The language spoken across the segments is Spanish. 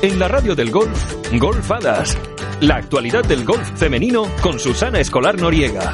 En la radio del golf, Golfadas. La actualidad del golf femenino con Susana Escolar Noriega.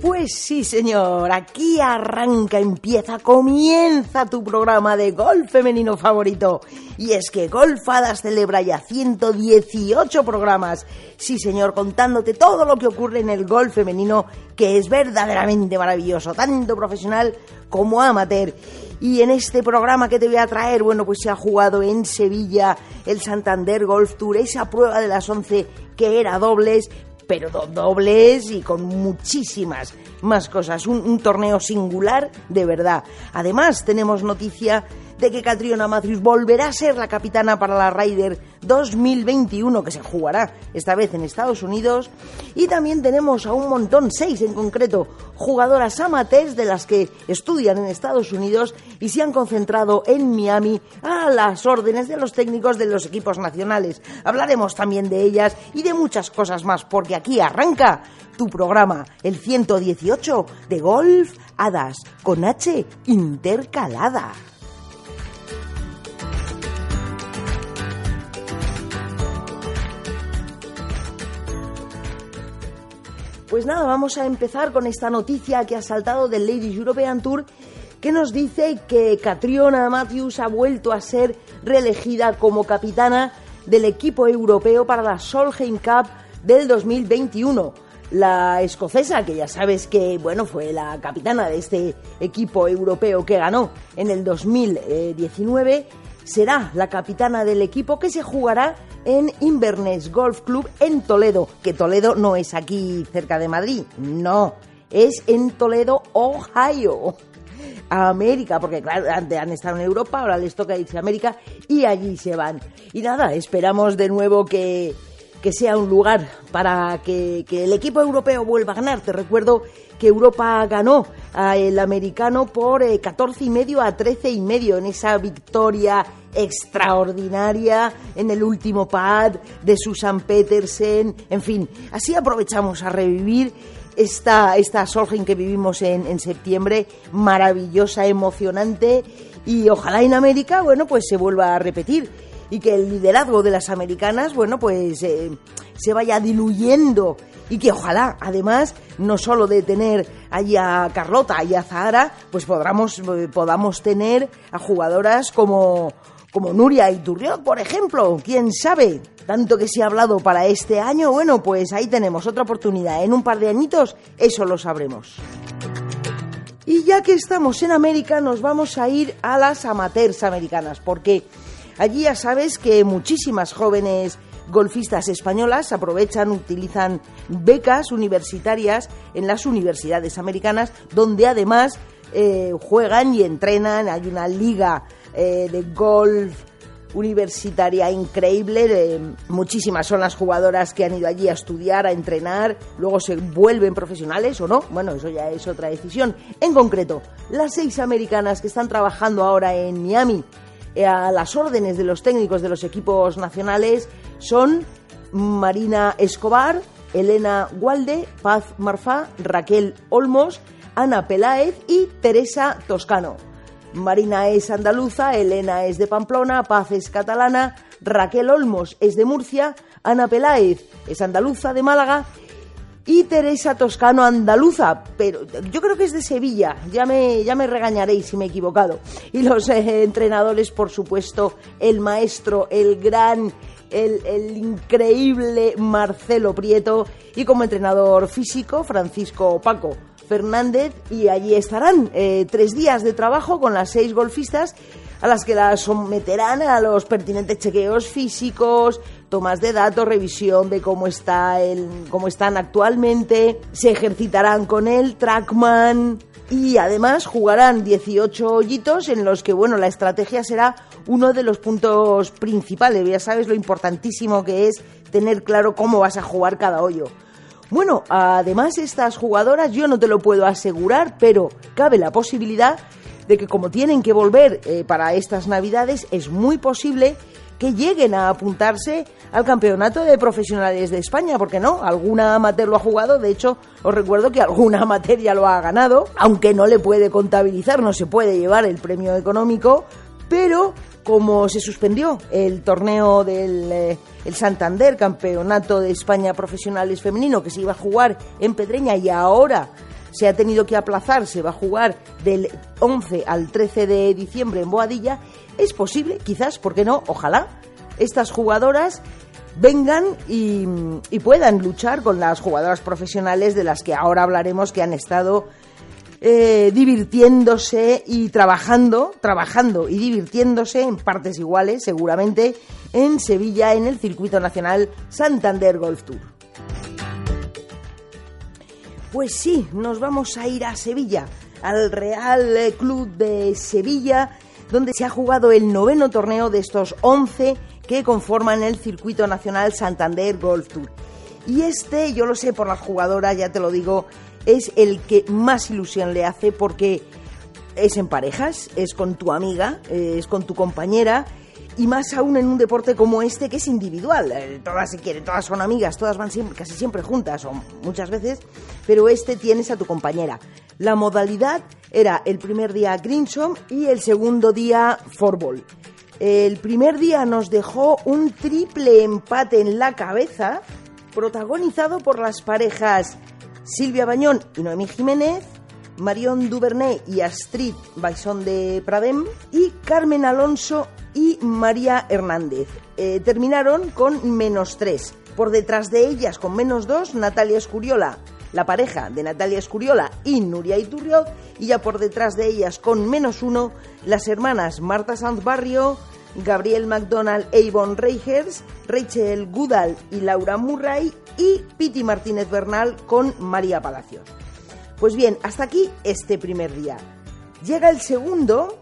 Pues sí, señor, aquí arranca, empieza, comienza tu programa de golf femenino favorito. Y es que Golfadas celebra ya 118 programas. Sí, señor, contándote todo lo que ocurre en el golf femenino, que es verdaderamente maravilloso, tanto profesional como amateur. Y en este programa que te voy a traer, bueno, pues se ha jugado en Sevilla el Santander Golf Tour, esa prueba de las 11 que era dobles, pero dobles y con muchísimas más cosas. Un, un, torneo singular de verdad. Además, tenemos noticia de que Catriona Matthews volverá a ser la capitana para la Ryder 2021 que se jugará esta vez en Estados Unidos y también tenemos a un montón, seis en concreto, jugadoras amateurs de las que estudian en Estados Unidos y se han concentrado en Miami a las órdenes de los técnicos de los equipos nacionales. Hablaremos también de ellas y de muchas cosas más porque aquí arranca tu programa, el 118 de Golf Hadas con H intercalada. Pues nada, vamos a empezar con esta noticia que ha saltado del Ladies European Tour que nos dice que Catriona Matthews ha vuelto a ser reelegida como capitana del equipo europeo para la Solheim Cup del 2021. La escocesa, que ya sabes que bueno, fue la capitana de este equipo europeo que ganó en el 2019, será la capitana del equipo que se jugará en Inverness Golf Club en Toledo, que Toledo no es aquí cerca de Madrid, no, es en Toledo, Ohio. América, porque claro, antes han estado en Europa, ahora les toca irse a América y allí se van. Y nada, esperamos de nuevo que, que sea un lugar para que, que, el equipo europeo vuelva a ganar. Te recuerdo que Europa ganó al americano por eh, 14 y medio a 13 y medio en esa victoria extraordinaria en el último pad de Susan Petersen. En fin, así aprovechamos a revivir esta, esta Solheim que vivimos en, en septiembre, maravillosa, emocionante. Y ojalá en América, bueno, pues se vuelva a repetir. Y que el liderazgo de las americanas, bueno, pues eh, se vaya diluyendo y que ojalá, además, no solo de tener allí a Carlota y a Zahara, pues podamos, podamos tener a jugadoras como, como Nuria Iturriot, por ejemplo, quién sabe. Tanto que se ha hablado para este año, bueno, pues ahí tenemos otra oportunidad. En un par de añitos, eso lo sabremos. Y ya que estamos en América, nos vamos a ir a las amateurs americanas, porque allí ya sabes que muchísimas jóvenes golfistas españolas aprovechan, utilizan becas universitarias en las universidades americanas, donde además eh, juegan y entrenan. Hay una liga eh, de golf universitaria increíble. Muchísimas son las jugadoras que han ido allí a estudiar, a entrenar, luego se vuelven profesionales o no. Bueno, eso ya es otra decisión. En concreto, las seis americanas que están trabajando ahora en Miami eh, a las órdenes de los técnicos de los equipos nacionales son Marina Escobar, Elena Gualde, Paz Marfá, Raquel Olmos, Ana Peláez y Teresa Toscano. Marina es andaluza, Elena es de Pamplona, Paz es catalana, Raquel Olmos es de Murcia, Ana Peláez es andaluza de Málaga y Teresa Toscano andaluza, pero yo creo que es de Sevilla, ya me, ya me regañaréis si me he equivocado. Y los eh, entrenadores, por supuesto, el maestro, el gran, el, increíble Marcelo Prieto y como entrenador físico, Francisco Paco. Fernández y allí estarán eh, tres días de trabajo con las seis golfistas a las que las someterán a los pertinentes chequeos físicos, tomas de datos, revisión de cómo está el, cómo están actualmente, se ejercitarán con el trackman y además jugarán 18 hoyitos en los que bueno, la estrategia será uno de los puntos principales, ya sabes lo importantísimo que es tener claro cómo vas a jugar cada hoyo. Bueno, además estas jugadoras yo no te lo puedo asegurar, pero cabe la posibilidad de que como tienen que volver eh, para estas navidades, es muy posible que lleguen a apuntarse al campeonato de profesionales de España, porque no, alguna amateur lo ha jugado, de hecho os recuerdo que alguna amateur ya lo ha ganado, aunque no le puede contabilizar, no se puede llevar el premio económico, pero como se suspendió el torneo del eh, Santander, Campeonato de España Profesionales Femenino, que se iba a jugar en Pedreña y ahora se ha tenido que aplazar, se va a jugar del 11 al 13 de diciembre en Boadilla, es posible, quizás, ¿por qué no? Ojalá, estas jugadoras vengan y, y puedan luchar con las jugadoras profesionales de las que ahora hablaremos que han estado eh, divirtiéndose y trabajando, trabajando y divirtiéndose en partes iguales, seguramente, en Sevilla, en el circuito nacional Santander Golf Tour. Pues sí, nos vamos a ir a Sevilla, al Real Club de Sevilla, donde se ha jugado el noveno torneo de estos 11 que conforman el circuito nacional Santander Golf Tour. Y este, yo lo sé por las jugadoras, ya te lo digo, es el que más ilusión le hace porque es en parejas, es con tu amiga, es con tu compañera y más aún en un deporte como este que es individual. Eh, todas se quieren, todas son amigas, todas van casi siempre juntas o muchas veces, pero este tienes a tu compañera. La modalidad era el primer día Greenshom y el segundo día Forball. El primer día nos dejó un triple empate en la cabeza, protagonizado por las parejas Silvia Bañón y Noemí Jiménez, Marion Duvernay y Astrid Baison de Pradem y Carmen Alonso y María Hernández. Eh, terminaron con menos tres. Por detrás de ellas, con menos dos, Natalia Escuriola, la pareja de Natalia Escuriola y Nuria Iturriot, y ya por detrás de ellas, con menos uno, las hermanas Marta Sanz Barrio, Gabriel McDonald Yvonne Reigers, Rachel Goodall y Laura Murray y Piti Martínez Bernal con María Palacios. Pues bien, hasta aquí este primer día. Llega el segundo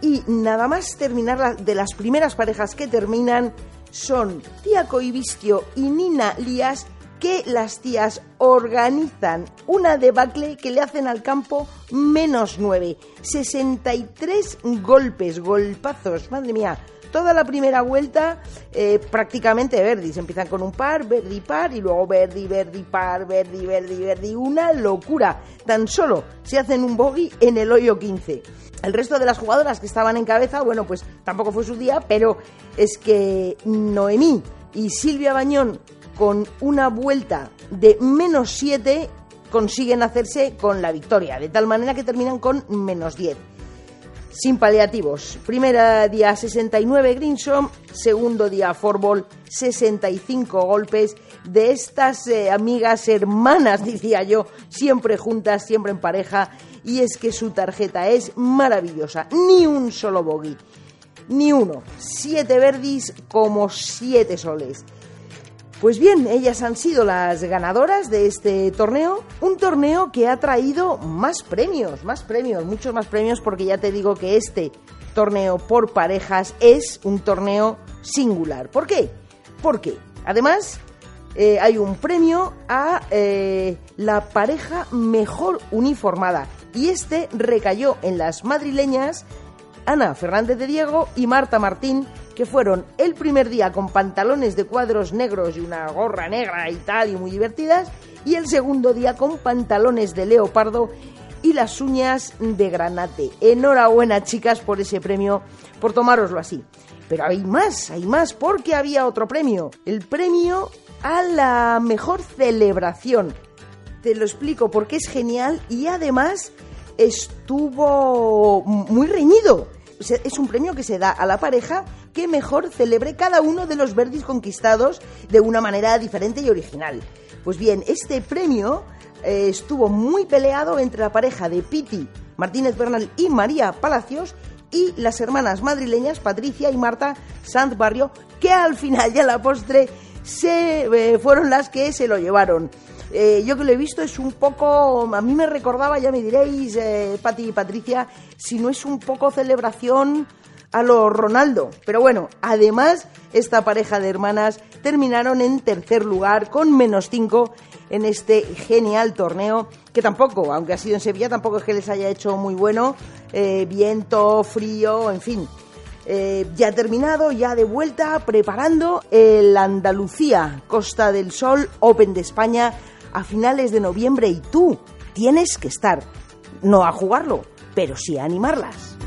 y nada más terminar de las primeras parejas que terminan son Tía Coibistio y Nina Lías que las tías organizan una debacle que le hacen al campo menos 9. 63 golpes, golpazos, madre mía. Toda la primera vuelta eh, prácticamente. Se empiezan con un par, Verdi par y luego Verdi, Verdi par, Verdi, Verdi, Verdi. Una locura. Tan solo se hacen un bogey en el hoyo 15. El resto de las jugadoras que estaban en cabeza, bueno, pues tampoco fue su día, pero es que Noemí y Silvia Bañón con una vuelta de menos 7 consiguen hacerse con la victoria, de tal manera que terminan con menos 10. Sin paliativos. Primera día 69 Greenshom, segundo día Forball 65 golpes de estas eh, amigas hermanas, decía yo, siempre juntas, siempre en pareja, y es que su tarjeta es maravillosa, ni un solo bogey, ni uno, siete verdis como siete soles. Pues bien, ellas han sido las ganadoras de este torneo, un torneo que ha traído más premios, más premios, muchos más premios, porque ya te digo que este torneo por parejas es un torneo singular. ¿Por qué? Porque además eh, hay un premio a eh, la pareja mejor uniformada y este recayó en las madrileñas Ana Fernández de Diego y Marta Martín, que fueron el primer día con pantalones de cuadros negros y una gorra negra y tal y muy divertidas, y el segundo día con pantalones de leopardo y las uñas de granate. Enhorabuena chicas por ese premio, por tomároslo así. Pero hay más, hay más, porque había otro premio. El premio a la mejor celebración. Te lo explico porque es genial y además estuvo muy reñido es un premio que se da a la pareja que mejor celebre cada uno de los verdis conquistados de una manera diferente y original. Pues bien, este premio eh, estuvo muy peleado entre la pareja de Piti Martínez Bernal y María Palacios y las hermanas madrileñas Patricia y Marta Sanz Barrio, que al final ya la postre se eh, fueron las que se lo llevaron. Eh, yo que lo he visto es un poco, a mí me recordaba, ya me diréis, eh, Pati y Patricia, si no es un poco celebración a lo Ronaldo. Pero bueno, además, esta pareja de hermanas terminaron en tercer lugar con menos cinco en este genial torneo, que tampoco, aunque ha sido en Sevilla, tampoco es que les haya hecho muy bueno. Eh, viento, frío, en fin. Eh, ya terminado, ya de vuelta, preparando el Andalucía Costa del Sol Open de España a finales de noviembre y tú tienes que estar, no a jugarlo, pero sí a animarlas.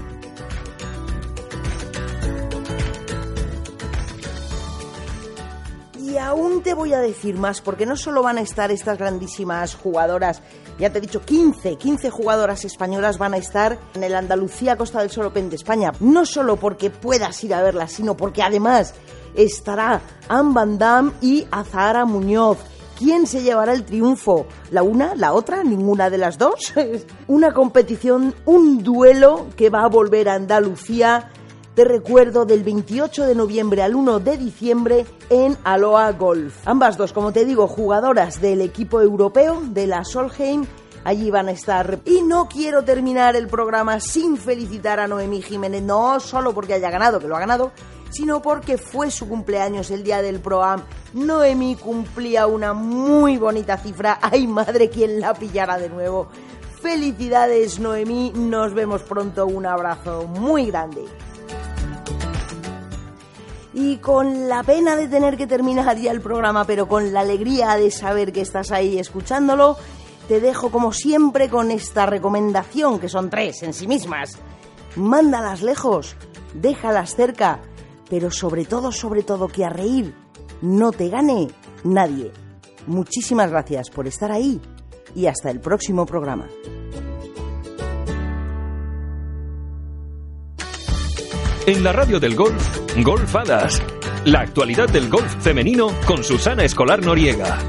Aún te voy a decir más, porque no solo van a estar estas grandísimas jugadoras, ya te he dicho 15, 15 jugadoras españolas van a estar en el Andalucía Costa del Sol Open de España, no solo porque puedas ir a verlas, sino porque además estará Anne Van Damme y Azahara Muñoz. ¿Quién se llevará el triunfo? ¿La una? ¿La otra? ¿Ninguna de las dos? Una competición, un duelo que va a volver a Andalucía te recuerdo del 28 de noviembre al 1 de diciembre en Aloha Golf. Ambas dos, como te digo, jugadoras del equipo europeo de la Solheim allí van a estar. Y no quiero terminar el programa sin felicitar a Noemí Jiménez, no solo porque haya ganado, que lo ha ganado, sino porque fue su cumpleaños el día del Proam. Noemí cumplía una muy bonita cifra. ¡Ay, madre, quién la pillara de nuevo! Felicidades, Noemí. Nos vemos pronto. Un abrazo muy grande. Y con la pena de tener que terminar ya el programa, pero con la alegría de saber que estás ahí escuchándolo, te dejo como siempre con esta recomendación, que son tres en sí mismas. Mándalas lejos, déjalas cerca, pero sobre todo, sobre todo, que a reír no te gane nadie. Muchísimas gracias por estar ahí y hasta el próximo programa. En la radio del golf, Golfadas. La actualidad del golf femenino con Susana Escolar Noriega.